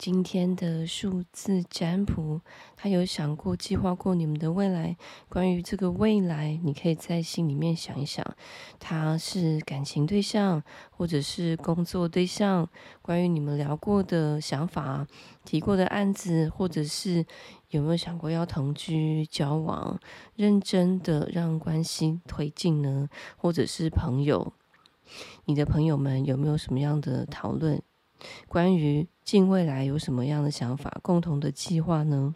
今天的数字占卜，他有想过、计划过你们的未来。关于这个未来，你可以在心里面想一想，他是感情对象，或者是工作对象。关于你们聊过的想法、提过的案子，或者是有没有想过要同居、交往，认真的让关系推进呢？或者是朋友，你的朋友们有没有什么样的讨论？关于近未来有什么样的想法、共同的计划呢？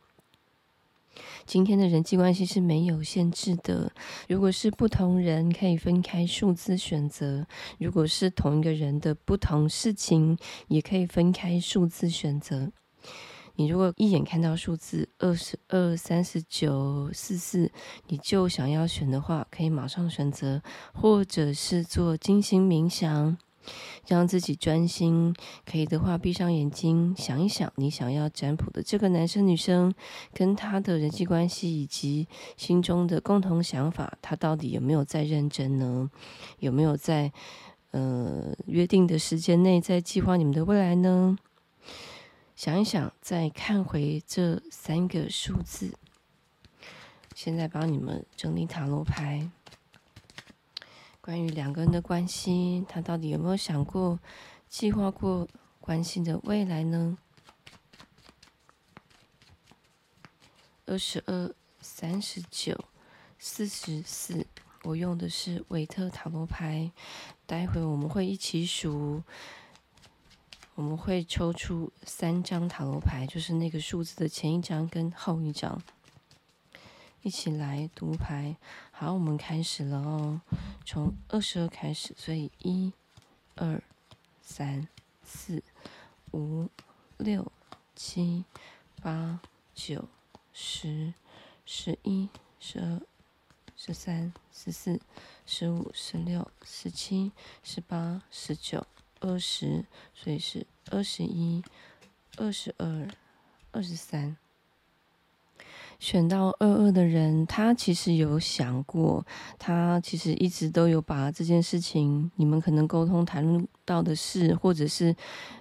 今天的人际关系是没有限制的。如果是不同人，可以分开数字选择；如果是同一个人的不同事情，也可以分开数字选择。你如果一眼看到数字二十二、三十九、四四，你就想要选的话，可以马上选择，或者是做静心冥想。让自己专心，可以的话，闭上眼睛，想一想你想要占卜的这个男生女生跟他的人际关系以及心中的共同想法，他到底有没有在认真呢？有没有在呃约定的时间内在计划你们的未来呢？想一想，再看回这三个数字。现在帮你们整理塔罗牌。关于两个人的关系，他到底有没有想过、计划过关系的未来呢？二十二、三十九、四十四，我用的是韦特塔罗牌。待会我们会一起数，我们会抽出三张塔罗牌，就是那个数字的前一张跟后一张。一起来读牌，好，我们开始了哦。从二十二开始，所以一、二、三、四、五、六、七、八、九、十、十一、十二、十三、十四、十五、十六、十七、十八、十九、二十，所以是二十一、二十二、二十三。选到二二的人，他其实有想过，他其实一直都有把这件事情，你们可能沟通谈论到的事，或者是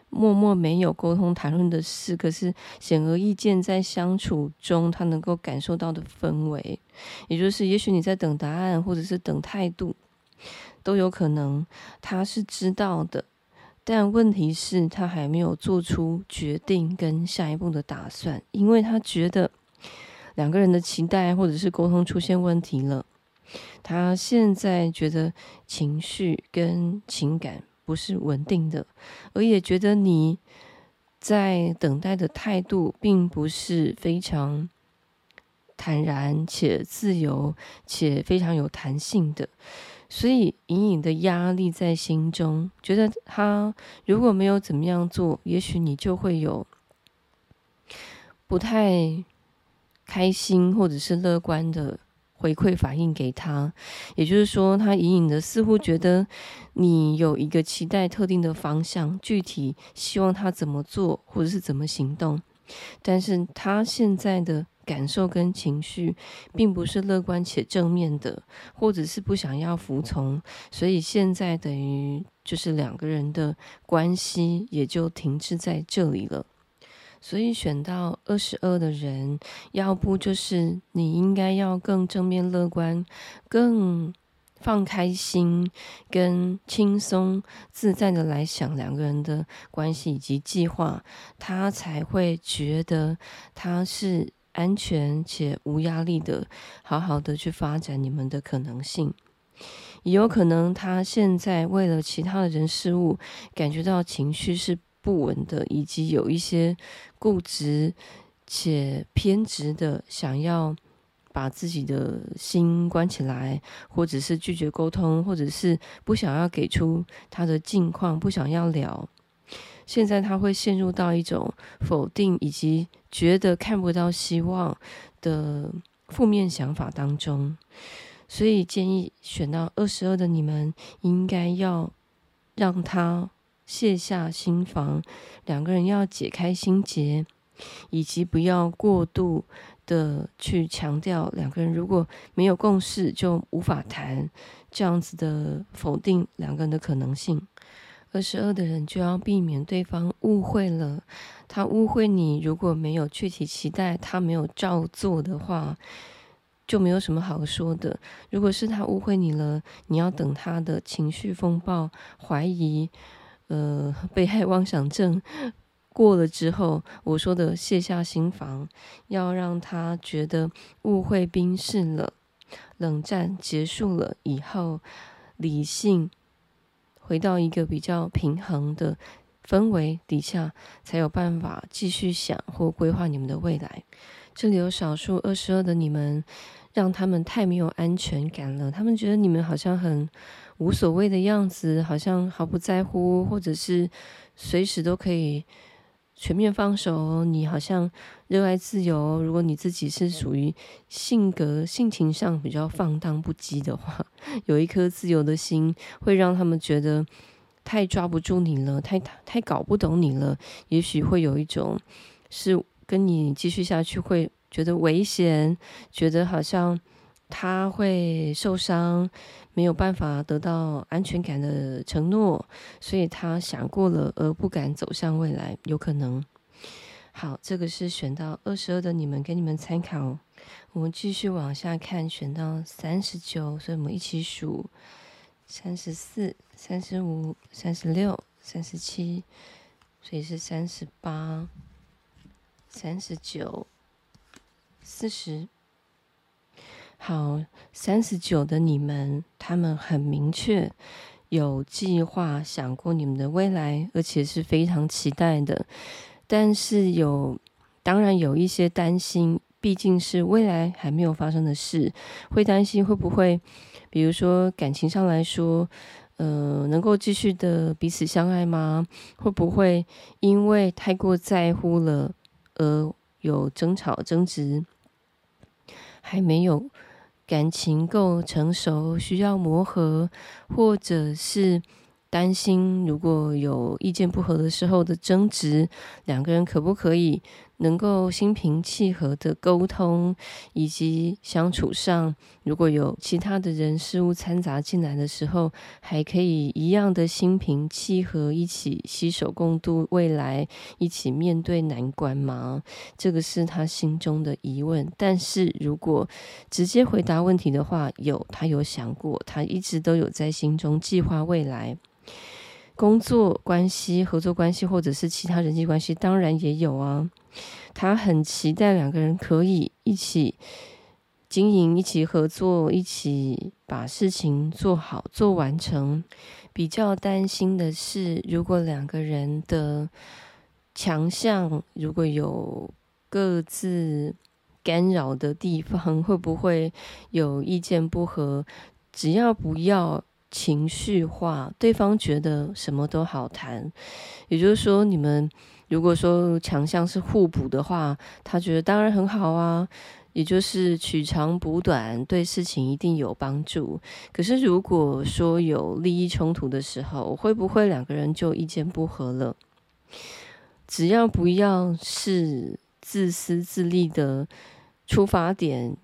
默默没有沟通谈论的事，可是显而易见在相处中，他能够感受到的氛围，也就是也许你在等答案，或者是等态度，都有可能，他是知道的，但问题是，他还没有做出决定跟下一步的打算，因为他觉得。两个人的期待或者是沟通出现问题了，他现在觉得情绪跟情感不是稳定的，而也觉得你在等待的态度并不是非常坦然且自由且非常有弹性的，所以隐隐的压力在心中，觉得他如果没有怎么样做，也许你就会有不太。开心或者是乐观的回馈反应给他，也就是说，他隐隐的似乎觉得你有一个期待特定的方向，具体希望他怎么做或者是怎么行动，但是他现在的感受跟情绪并不是乐观且正面的，或者是不想要服从，所以现在等于就是两个人的关系也就停滞在这里了。所以选到二十二的人，要不就是你应该要更正面乐观，更放开心，跟轻松自在的来想两个人的关系以及计划，他才会觉得他是安全且无压力的，好好的去发展你们的可能性。也有可能他现在为了其他的人事物，感觉到情绪是。不稳的，以及有一些固执且偏执的，想要把自己的心关起来，或者是拒绝沟通，或者是不想要给出他的近况，不想要聊。现在他会陷入到一种否定以及觉得看不到希望的负面想法当中，所以建议选到二十二的你们，应该要让他。卸下心防，两个人要解开心结，以及不要过度的去强调两个人如果没有共识就无法谈，这样子的否定两个人的可能性。二十二的人就要避免对方误会了他误会你，如果没有具体期待，他没有照做的话，就没有什么好说的。如果是他误会你了，你要等他的情绪风暴、怀疑、呃，被害妄想症过了之后，我说的卸下心防，要让他觉得误会冰释了，冷战结束了以后，理性回到一个比较平衡的氛围底下，才有办法继续想或规划你们的未来。这里有少数二十二的你们，让他们太没有安全感了，他们觉得你们好像很无所谓的样子，好像毫不在乎，或者是随时都可以。全面放手，你好像热爱自由。如果你自己是属于性格、性情上比较放荡不羁的话，有一颗自由的心，会让他们觉得太抓不住你了，太太搞不懂你了。也许会有一种是跟你继续下去会觉得危险，觉得好像。他会受伤，没有办法得到安全感的承诺，所以他想过了而不敢走向未来，有可能。好，这个是选到二十二的你们，给你们参考。我们继续往下看，选到三十九，所以我们一起数：三十四、三十五、三十六、三十七，所以是三十八、三十九、四十。好，三十九的你们，他们很明确，有计划，想过你们的未来，而且是非常期待的。但是有，当然有一些担心，毕竟是未来还没有发生的事，会担心会不会，比如说感情上来说，呃，能够继续的彼此相爱吗？会不会因为太过在乎了而有争吵争执？还没有。感情够成熟，需要磨合，或者是担心如果有意见不合的时候的争执，两个人可不可以？能够心平气和的沟通，以及相处上，如果有其他的人事物掺杂进来的时候，还可以一样的心平气和，一起携手共度未来，一起面对难关吗？这个是他心中的疑问。但是如果直接回答问题的话，有，他有想过，他一直都有在心中计划未来。工作关系、合作关系，或者是其他人际关系，当然也有啊。他很期待两个人可以一起经营、一起合作、一起把事情做好、做完成。比较担心的是，如果两个人的强项如果有各自干扰的地方，会不会有意见不合？只要不要。情绪化，对方觉得什么都好谈，也就是说，你们如果说强项是互补的话，他觉得当然很好啊，也就是取长补短，对事情一定有帮助。可是如果说有利益冲突的时候，会不会两个人就意见不合了？只要不要是自私自利的出发点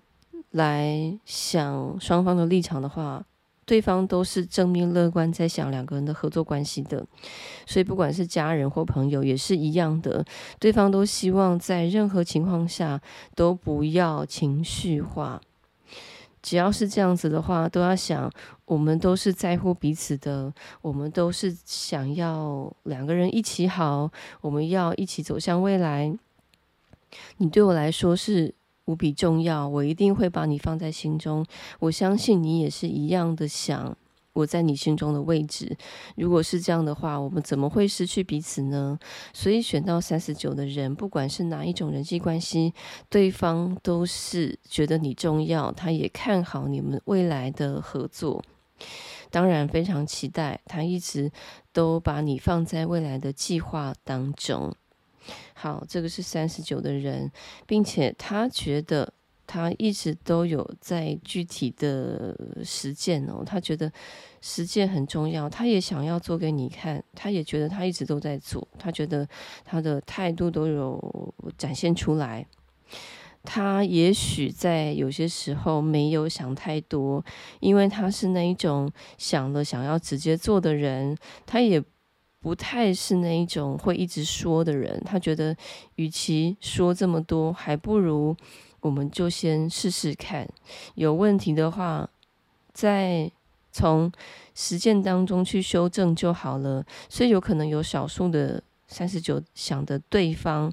来想双方的立场的话。对方都是正面乐观，在想两个人的合作关系的，所以不管是家人或朋友也是一样的。对方都希望在任何情况下都不要情绪化。只要是这样子的话，都要想我们都是在乎彼此的，我们都是想要两个人一起好，我们要一起走向未来。你对我来说是。无比重要，我一定会把你放在心中。我相信你也是一样的想我在你心中的位置。如果是这样的话，我们怎么会失去彼此呢？所以选到三十九的人，不管是哪一种人际关系，对方都是觉得你重要，他也看好你们未来的合作。当然非常期待，他一直都把你放在未来的计划当中。好，这个是三十九的人，并且他觉得他一直都有在具体的实践哦，他觉得实践很重要，他也想要做给你看，他也觉得他一直都在做，他觉得他的态度都有展现出来，他也许在有些时候没有想太多，因为他是那一种想了想要直接做的人，他也。不太是那一种会一直说的人。他觉得，与其说这么多，还不如我们就先试试看，有问题的话，再从实践当中去修正就好了。所以有可能有少数的三十九想的对方，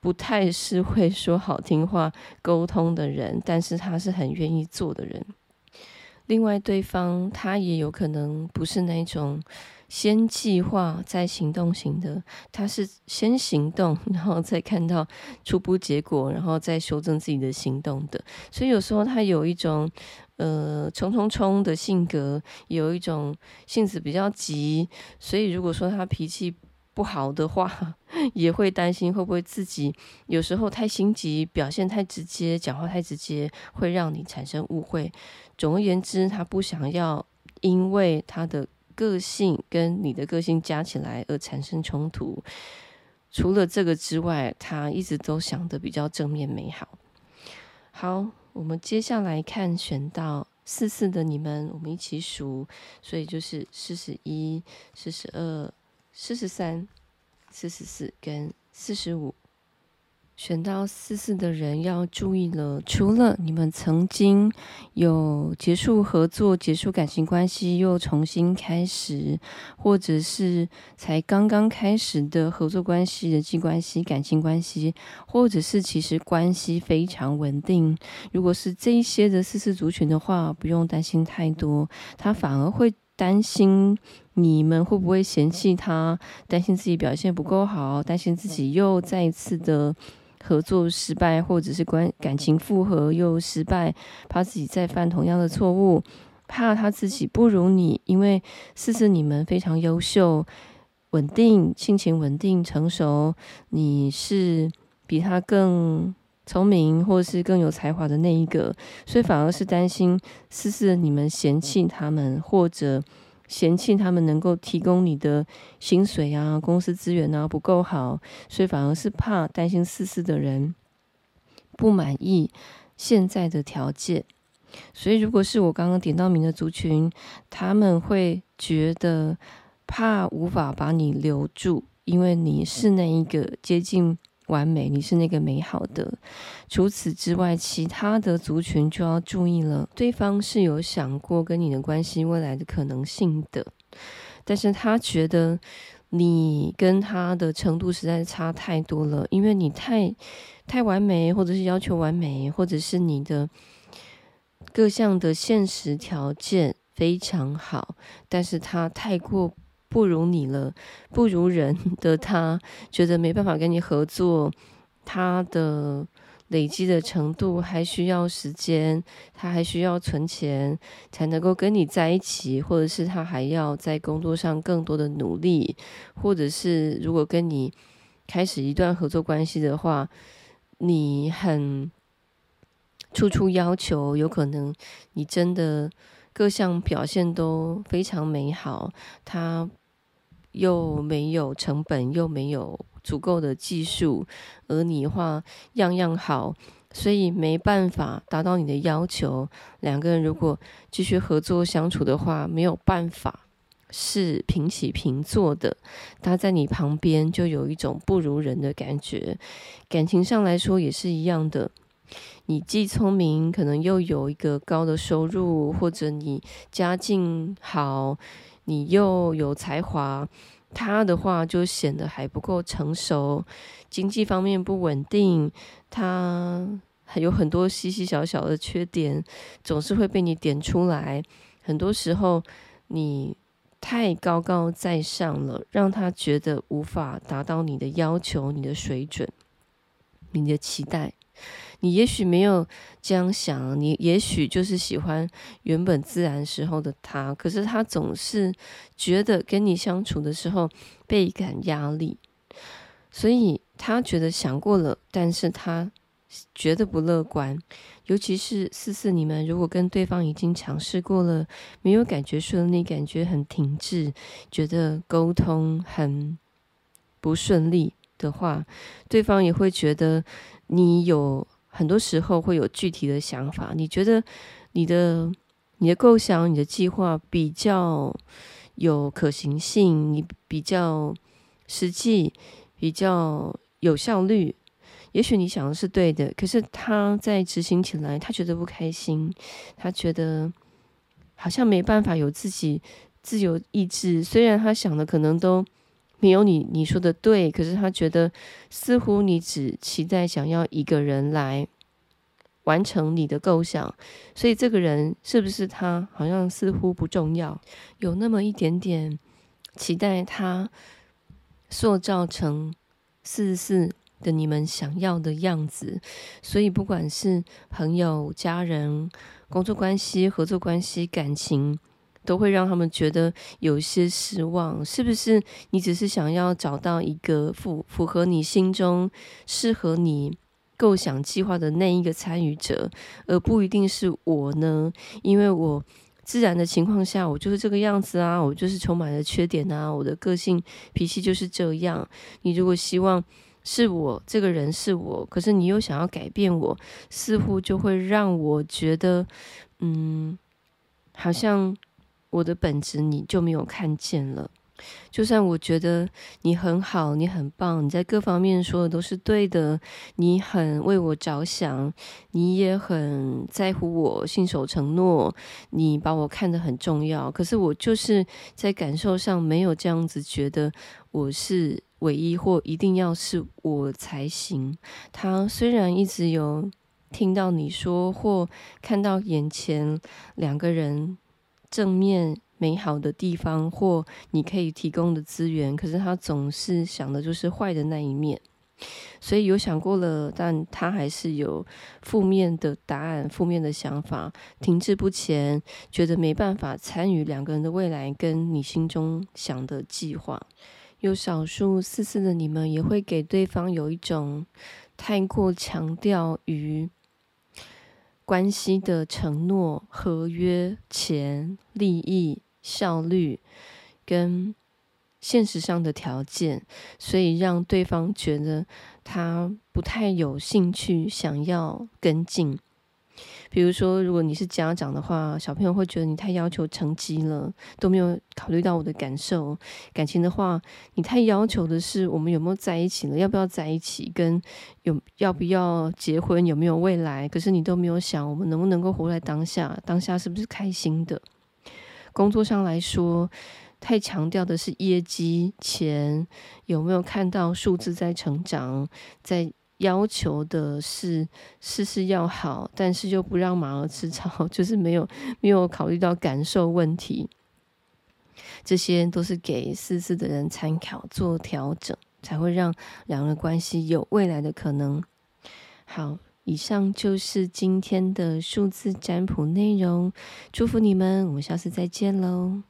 不太是会说好听话、沟通的人，但是他是很愿意做的人。另外，对方他也有可能不是那种先计划再行动型的，他是先行动，然后再看到初步结果，然后再修正自己的行动的。所以有时候他有一种呃冲冲冲的性格，有一种性子比较急。所以如果说他脾气不好的话，也会担心会不会自己有时候太心急，表现太直接，讲话太直接，会让你产生误会。总而言之，他不想要因为他的个性跟你的个性加起来而产生冲突。除了这个之外，他一直都想的比较正面美好。好，我们接下来看选到四四的你们，我们一起数，所以就是四十一、四十二、四十三、四十四跟四十五。选到四四的人要注意了，除了你们曾经有结束合作、结束感情关系又重新开始，或者是才刚刚开始的合作关系、人际关系、感情关系，或者是其实关系非常稳定，如果是这一些的四四族群的话，不用担心太多，他反而会担心你们会不会嫌弃他，担心自己表现不够好，担心自己又再一次的。合作失败，或者是关感情复合又失败，怕自己再犯同样的错误，怕他自己不如你，因为四四你们非常优秀、稳定、性情稳定、成熟，你是比他更聪明，或是更有才华的那一个，所以反而是担心四四你们嫌弃他们，或者。嫌弃他们能够提供你的薪水啊、公司资源啊不够好，所以反而是怕担心四四的人不满意现在的条件。所以如果是我刚刚点到名的族群，他们会觉得怕无法把你留住，因为你是那一个接近。完美，你是那个美好的。除此之外，其他的族群就要注意了。对方是有想过跟你的关系未来的可能性的，但是他觉得你跟他的程度实在差太多了，因为你太太完美，或者是要求完美，或者是你的各项的现实条件非常好，但是他太过。不如你了，不如人的他觉得没办法跟你合作，他的累积的程度还需要时间，他还需要存钱才能够跟你在一起，或者是他还要在工作上更多的努力，或者是如果跟你开始一段合作关系的话，你很处处要求，有可能你真的。各项表现都非常美好，他又没有成本，又没有足够的技术，而你的话样样好，所以没办法达到你的要求。两个人如果继续合作相处的话，没有办法是平起平坐的。他在你旁边就有一种不如人的感觉，感情上来说也是一样的。你既聪明，可能又有一个高的收入，或者你家境好，你又有才华，他的话就显得还不够成熟，经济方面不稳定，他还有很多细细小小的缺点，总是会被你点出来。很多时候你太高高在上了，让他觉得无法达到你的要求、你的水准、你的期待。你也许没有这样想，你也许就是喜欢原本自然时候的他，可是他总是觉得跟你相处的时候倍感压力，所以他觉得想过了，但是他觉得不乐观。尤其是四四，你们如果跟对方已经尝试过了，没有感觉顺利，感觉很停滞，觉得沟通很不顺利的话，对方也会觉得你有。很多时候会有具体的想法，你觉得你的你的构想、你的计划比较有可行性，你比较实际，比较有效率。也许你想的是对的，可是他在执行起来，他觉得不开心，他觉得好像没办法有自己自由意志。虽然他想的可能都没有你你说的对，可是他觉得似乎你只期待想要一个人来完成你的构想，所以这个人是不是他，好像似乎不重要，有那么一点点期待他塑造成四十四。的你们想要的样子，所以不管是朋友、家人、工作关系、合作关系、感情，都会让他们觉得有些失望。是不是你只是想要找到一个符符合你心中、适合你构想计划的那一个参与者，而不一定是我呢？因为我自然的情况下，我就是这个样子啊，我就是充满了缺点啊，我的个性脾气就是这样。你如果希望，是我这个人是我，可是你又想要改变我，似乎就会让我觉得，嗯，好像我的本质你就没有看见了。就算我觉得你很好，你很棒，你在各方面说的都是对的，你很为我着想，你也很在乎我，信守承诺，你把我看得很重要。可是我就是在感受上没有这样子觉得我是唯一，或一定要是我才行。他虽然一直有听到你说，或看到眼前两个人正面。美好的地方或你可以提供的资源，可是他总是想的就是坏的那一面，所以有想过了，但他还是有负面的答案、负面的想法，停滞不前，觉得没办法参与两个人的未来跟你心中想的计划。有少数四四的你们也会给对方有一种太过强调于。关系的承诺、合约、钱、利益、效率，跟现实上的条件，所以让对方觉得他不太有兴趣，想要跟进。比如说，如果你是家长的话，小朋友会觉得你太要求成绩了，都没有考虑到我的感受。感情的话，你太要求的是我们有没有在一起了，要不要在一起，跟有要不要结婚，有没有未来。可是你都没有想，我们能不能够活在当下，当下是不是开心的？工作上来说，太强调的是业绩、钱，有没有看到数字在成长，在。要求的是事事要好，但是又不让马儿吃草，就是没有没有考虑到感受问题。这些都是给四四的人参考做调整，才会让两人关系有未来的可能。好，以上就是今天的数字占卜内容，祝福你们，我们下次再见喽。